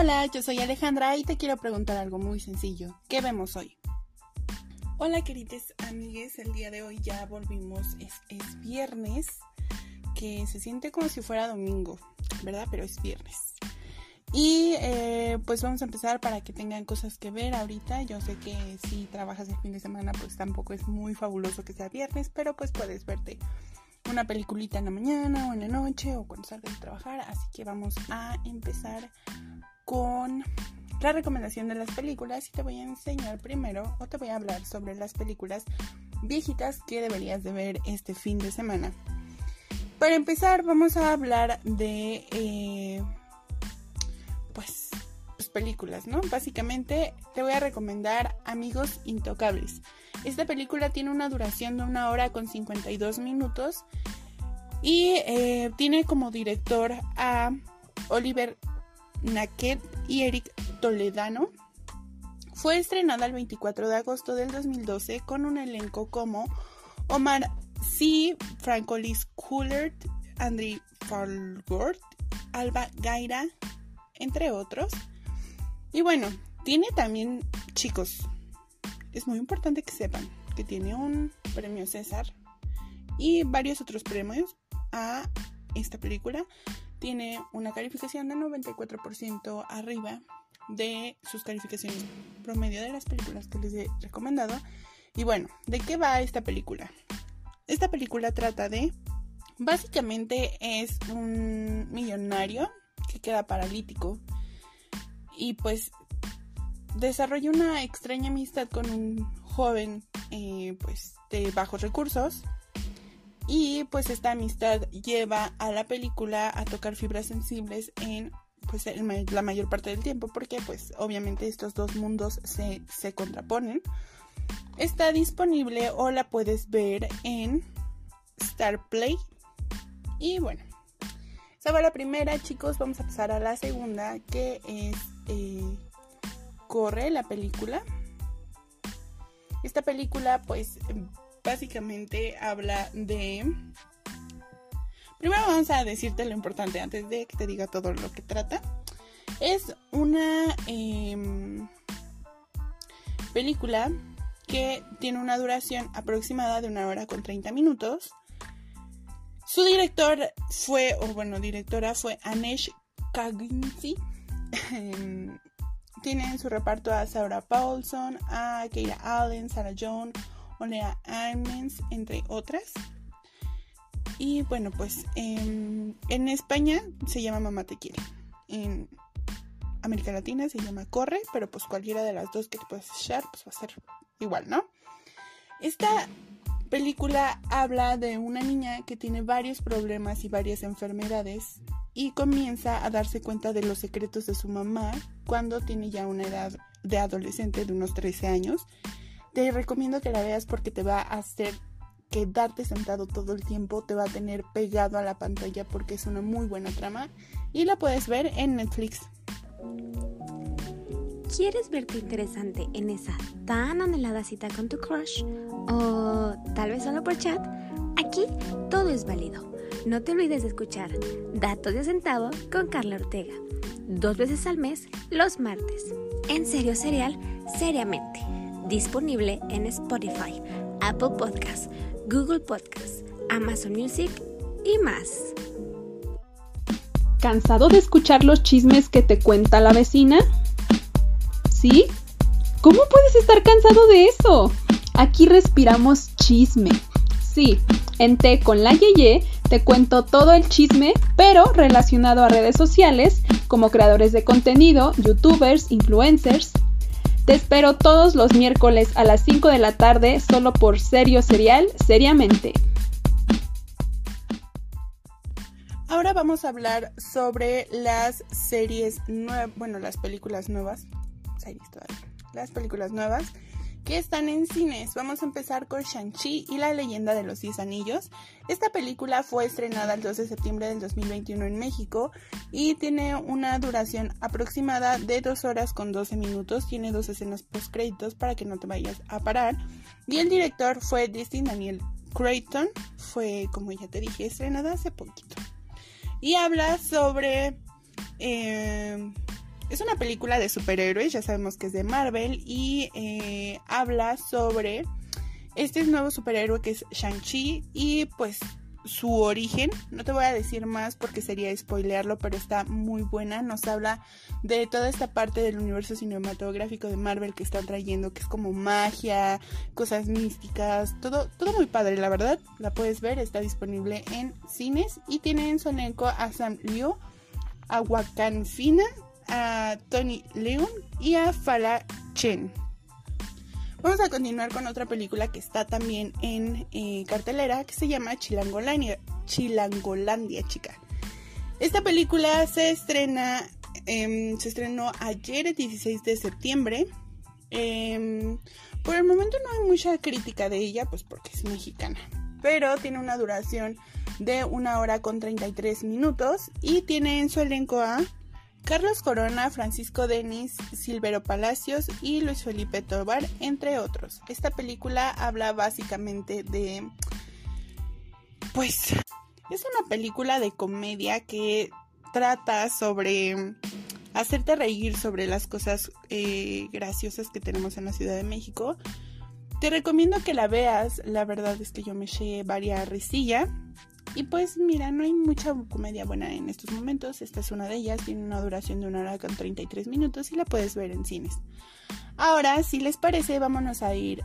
Hola, yo soy Alejandra y te quiero preguntar algo muy sencillo. ¿Qué vemos hoy? Hola queridos amigues, el día de hoy ya volvimos, es, viernes, que se siente como si fuera domingo, ¿verdad? Pero es viernes. Y eh, pues vamos a empezar para que tengan cosas que ver ahorita. Yo sé que si trabajas el fin de semana pues tampoco es muy fabuloso que sea viernes, pero pues puedes verte una peliculita en la mañana o en la noche o cuando salgas de trabajar. Así que vamos a empezar con la recomendación de las películas y te voy a enseñar primero o te voy a hablar sobre las películas viejitas que deberías de ver este fin de semana. Para empezar vamos a hablar de eh, pues, pues, películas, ¿no? Básicamente te voy a recomendar Amigos Intocables. Esta película tiene una duración de una hora con 52 minutos y eh, tiene como director a Oliver Naquet y Eric Toledano. Fue estrenada el 24 de agosto del 2012 con un elenco como Omar C. Francolis Coolert, Andrew Falgort, Alba Gaira, entre otros. Y bueno, tiene también, chicos, es muy importante que sepan que tiene un premio César y varios otros premios a esta película. Tiene una calificación de 94% arriba de sus calificaciones promedio de las películas que les he recomendado. Y bueno, ¿de qué va esta película? Esta película trata de, básicamente es un millonario que queda paralítico y pues desarrolla una extraña amistad con un joven eh, pues de bajos recursos y pues esta amistad lleva a la película a tocar fibras sensibles en pues la mayor parte del tiempo porque pues obviamente estos dos mundos se, se contraponen. Está disponible o la puedes ver en Star Play. Y bueno, esa va la primera, chicos. Vamos a pasar a la segunda, que es eh, Corre, la película. Esta película, pues, básicamente habla de Primero vamos a decirte lo importante antes de que te diga todo lo que trata. Es una em, película que tiene una duración aproximada de una hora con 30 minutos. Su director fue, o bueno, directora fue Anesh Kaginsi. Em, tiene en su reparto a Sarah Paulson, a Keira Allen, Sarah Jones, Olea Armens, entre otras. Y bueno, pues en, España se llama Mamá Te Quiere. En América Latina se llama Corre, pero pues cualquiera de las dos que te puedes echar, pues va a ser igual, ¿no? Esta película habla de una niña que tiene varios problemas y varias enfermedades y comienza a darse cuenta de los secretos de su mamá cuando tiene ya una edad de adolescente de unos 13 años. Te recomiendo que la veas porque te va a hacer quedarte sentado todo el tiempo, te va a tener pegado a la pantalla porque es una muy buena trama y la puedes ver en Netflix. ¿Quieres verte interesante en esa tan anhelada cita con tu crush? ¿O tal vez solo por chat? Aquí todo es válido. No te olvides de escuchar Datos de Sentado con Carla Ortega. Dos veces al mes, los martes. En serio serial, seriamente. Disponible en Spotify, Apple Podcasts, Google Podcast, Amazon Music y más. ¿Cansado de escuchar los chismes que te cuenta la vecina? ¿Sí? ¿Cómo puedes estar cansado de eso? Aquí respiramos chisme. Sí, en Té con la Yeye te cuento todo el chisme, pero relacionado a redes sociales, como creadores de contenido, youtubers, influencers, te espero todos los miércoles a las 5 de la tarde solo por Serio Serial, seriamente. Ahora vamos a hablar sobre las series nuevas, bueno, las películas nuevas, series todavía, las películas nuevas que están en cines. Vamos a empezar con Shang-Chi y la leyenda de los 10 anillos. Esta película fue estrenada el 12 de septiembre del 2021 en México y tiene una duración aproximada de 2 horas con 12 minutos. Tiene dos escenas post créditos para que no te vayas a parar. Y el director fue Destin Daniel Creighton. Fue, como ya te dije, estrenada hace poquito. Y habla sobre... Eh, es una película de superhéroes, ya sabemos que es de Marvel y eh, habla sobre este nuevo superhéroe que es Shang-Chi y pues su origen. No te voy a decir más porque sería spoilearlo, pero está muy buena. Nos habla de toda esta parte del universo cinematográfico de Marvel que están trayendo, que es como magia, cosas místicas, todo, todo muy padre, la verdad. La puedes ver, está disponible en cines y tiene en su elenco a Sam Liu, a Fina, a Tony Leon y a Fala Chen. Vamos a continuar con otra película que está también en eh, cartelera que se llama Chilangolandia, Chilangolandia, chica. Esta película se estrena, em, se estrenó ayer, el 16 de septiembre. Em, por el momento no hay mucha crítica de ella, pues porque es mexicana. Pero tiene una duración de una hora con 33 minutos y tiene en su elenco a Carlos Corona, Francisco Denis, Silvero Palacios y Luis Felipe Tobar, entre otros. Esta película habla básicamente de... Pues es una película de comedia que trata sobre hacerte reír sobre las cosas eh, graciosas que tenemos en la Ciudad de México. Te recomiendo que la veas, la verdad es que yo me eché varias risilla. Y pues mira, no hay mucha comedia buena en estos momentos. Esta es una de ellas, tiene una duración de una hora con 33 minutos y la puedes ver en cines. Ahora, si les parece, vámonos a ir,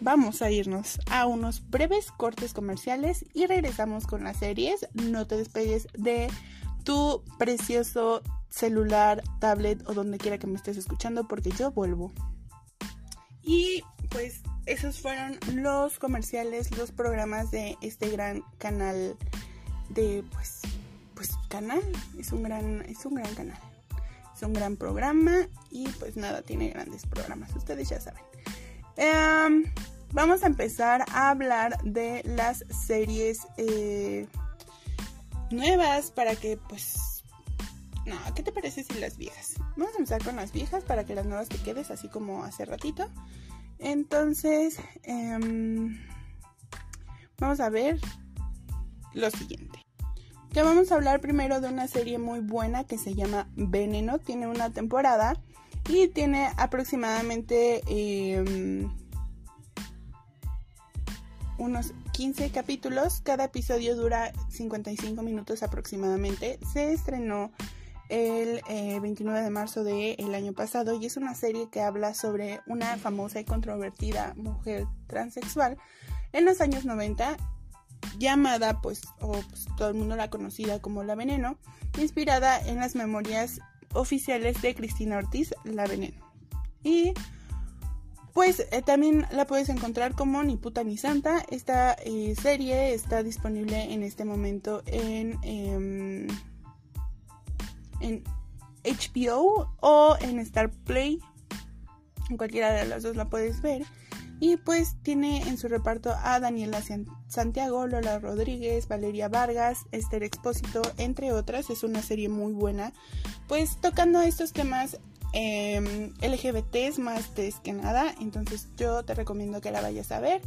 vamos a irnos a unos breves cortes comerciales y regresamos con las series. No te despegues de tu precioso celular, tablet o donde quiera que me estés escuchando porque yo vuelvo. Y pues esos fueron los comerciales, los programas de este gran canal de pues pues canal, es un gran es un gran canal. Es un gran programa y pues nada, tiene grandes programas, ustedes ya saben. Em, vamos a empezar a hablar de las series eh, nuevas para que pues no, ¿qué te parece si las viejas? Vamos a empezar con las viejas para que las nuevas te quedes así como hace ratito. Entonces, em, vamos a ver lo siguiente. Ya vamos a hablar primero de una serie muy buena que se llama Veneno. Tiene una temporada y tiene aproximadamente em, unos 15 capítulos. Cada episodio dura 55 minutos aproximadamente. Se estrenó el 29 eh, de marzo del año pasado y es una serie que habla sobre una famosa y controvertida mujer transexual en los años 90 llamada pues o pues, todo el mundo la conocida como La Veneno inspirada en las memorias oficiales de Cristina Ortiz La Veneno. Y pues eh, también la puedes encontrar como Ni puta ni santa. Esta eh, serie está disponible en este momento en em, en HBO o en Star Play. En cualquiera de las dos la puedes ver. Y pues tiene en su reparto a Daniela Santiago, Lola Rodríguez, Valeria Vargas, Esther Expósito, entre otras. Es una serie muy buena. Pues tocando estos temas eh, LGBTs más que nada. Entonces yo te recomiendo que la vayas a ver.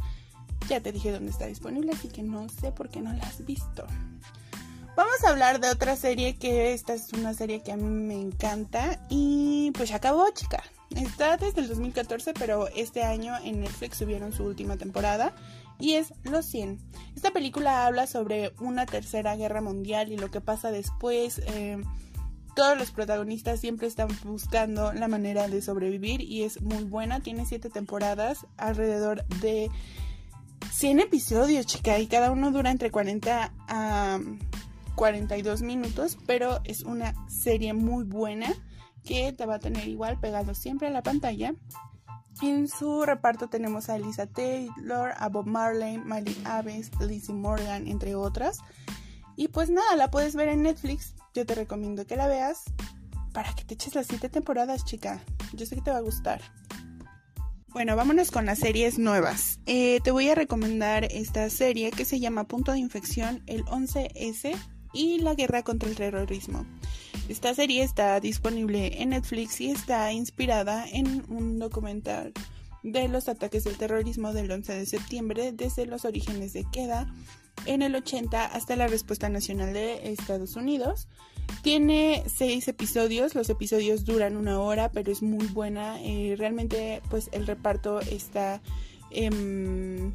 Ya te dije dónde está disponible, así que no sé por qué no la has visto. Vamos a hablar de otra serie que esta es una serie que a mí me encanta y pues ya acabó, chica. Está desde el 2014, pero este año en Netflix subieron su última temporada y es Los 100. Esta película habla sobre una tercera guerra mundial y lo que pasa después. Eh, todos los protagonistas siempre están buscando la manera de sobrevivir y es muy buena. Tiene siete temporadas, alrededor de 100 episodios, chica, y cada uno dura entre 40 a 42 minutos, pero es una serie muy buena que te va a tener igual pegado siempre a la pantalla. En su reparto tenemos a Elisa Taylor, a Bob Marley, Miley Aves, Lizzie Morgan, entre otras. Y pues nada, la puedes ver en Netflix. Yo te recomiendo que la veas para que te eches las 7 temporadas, chica. Yo sé que te va a gustar. Bueno, vámonos con las series nuevas. Eh, te voy a recomendar esta serie que se llama Punto de Infección, el 11S y la guerra contra el terrorismo. Esta serie está disponible en Netflix y está inspirada en un documental de los ataques del terrorismo del 11 de septiembre desde los orígenes de Queda en el 80 hasta la respuesta nacional de Estados Unidos. Tiene seis episodios, los episodios duran una hora, pero es muy buena. Eh, realmente, pues el reparto está... Em,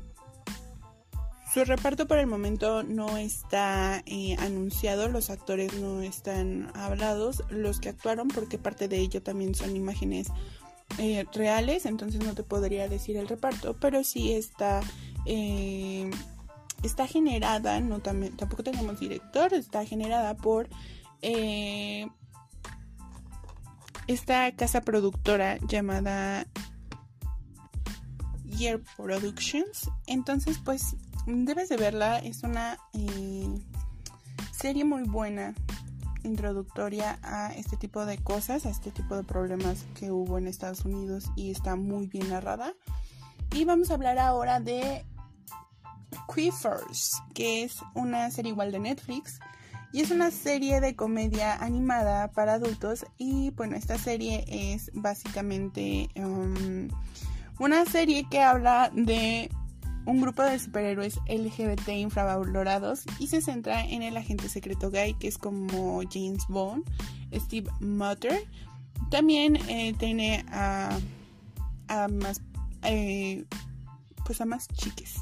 su reparto por el momento no está eh, anunciado, los actores no están hablados, los que actuaron, porque parte de ello también son imágenes eh, reales, entonces no te podría decir el reparto, pero sí está está generada, no también, tampoco tenemos director, está generada por eh, esta casa productora llamada Year Productions. Entonces, pues debes de verla. Es una eh, serie muy buena introductoria a este tipo de cosas, a este tipo de problemas que hubo en Estados Unidos y está muy bien narrada. Y vamos a hablar ahora de Queefers, que es una serie igual de Netflix y es una serie de comedia animada para adultos y bueno, esta serie es básicamente um, una serie que habla de un grupo de superhéroes LGBT infravalorados y se centra en el agente secreto gay que es como James Bond, Steve Mutter. También eh, tiene a, a más eh, pues a más chiques.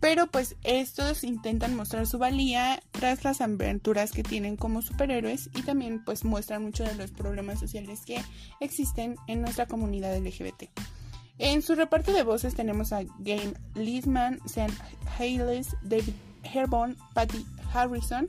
Pero pues estos intentan mostrar su valía tras las aventuras que tienen como superhéroes y también pues muestran muchos de los problemas sociales que existen en nuestra comunidad LGBT. En su reparto de voces tenemos a Game Lisman, Sam Hayles, David Herbon, Patty Harrison,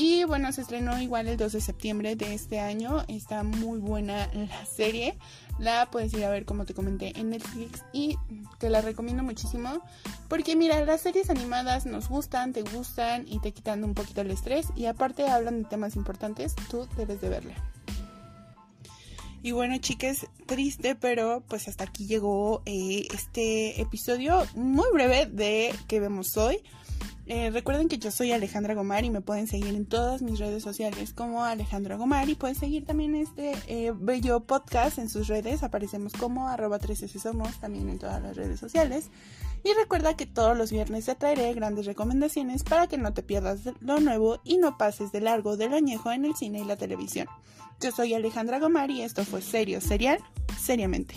y bueno, se estrenó igual el 2 de septiembre de este año. Está muy buena la serie. La puedes ir a ver como te comenté en Netflix y te la recomiendo muchísimo. Porque mira, las series animadas nos gustan, te gustan y te quitan un poquito el estrés. Y aparte hablan de temas importantes, tú debes de verla. Y bueno, chicas, triste, pero pues hasta aquí llegó eh, este episodio muy breve de que vemos hoy. Eh, recuerden que yo soy Alejandra Gomar y me pueden seguir en todas mis redes sociales como Alejandra Gomar y pueden seguir también este eh, bello podcast en sus redes. Aparecemos como arroba 13 somos también en todas las redes sociales. Y recuerda que todos los viernes te traeré grandes recomendaciones para que no te pierdas lo nuevo y no pases de largo del añejo en el cine y la televisión. Yo soy Alejandra Gomar y esto fue Serio Serial, seriamente.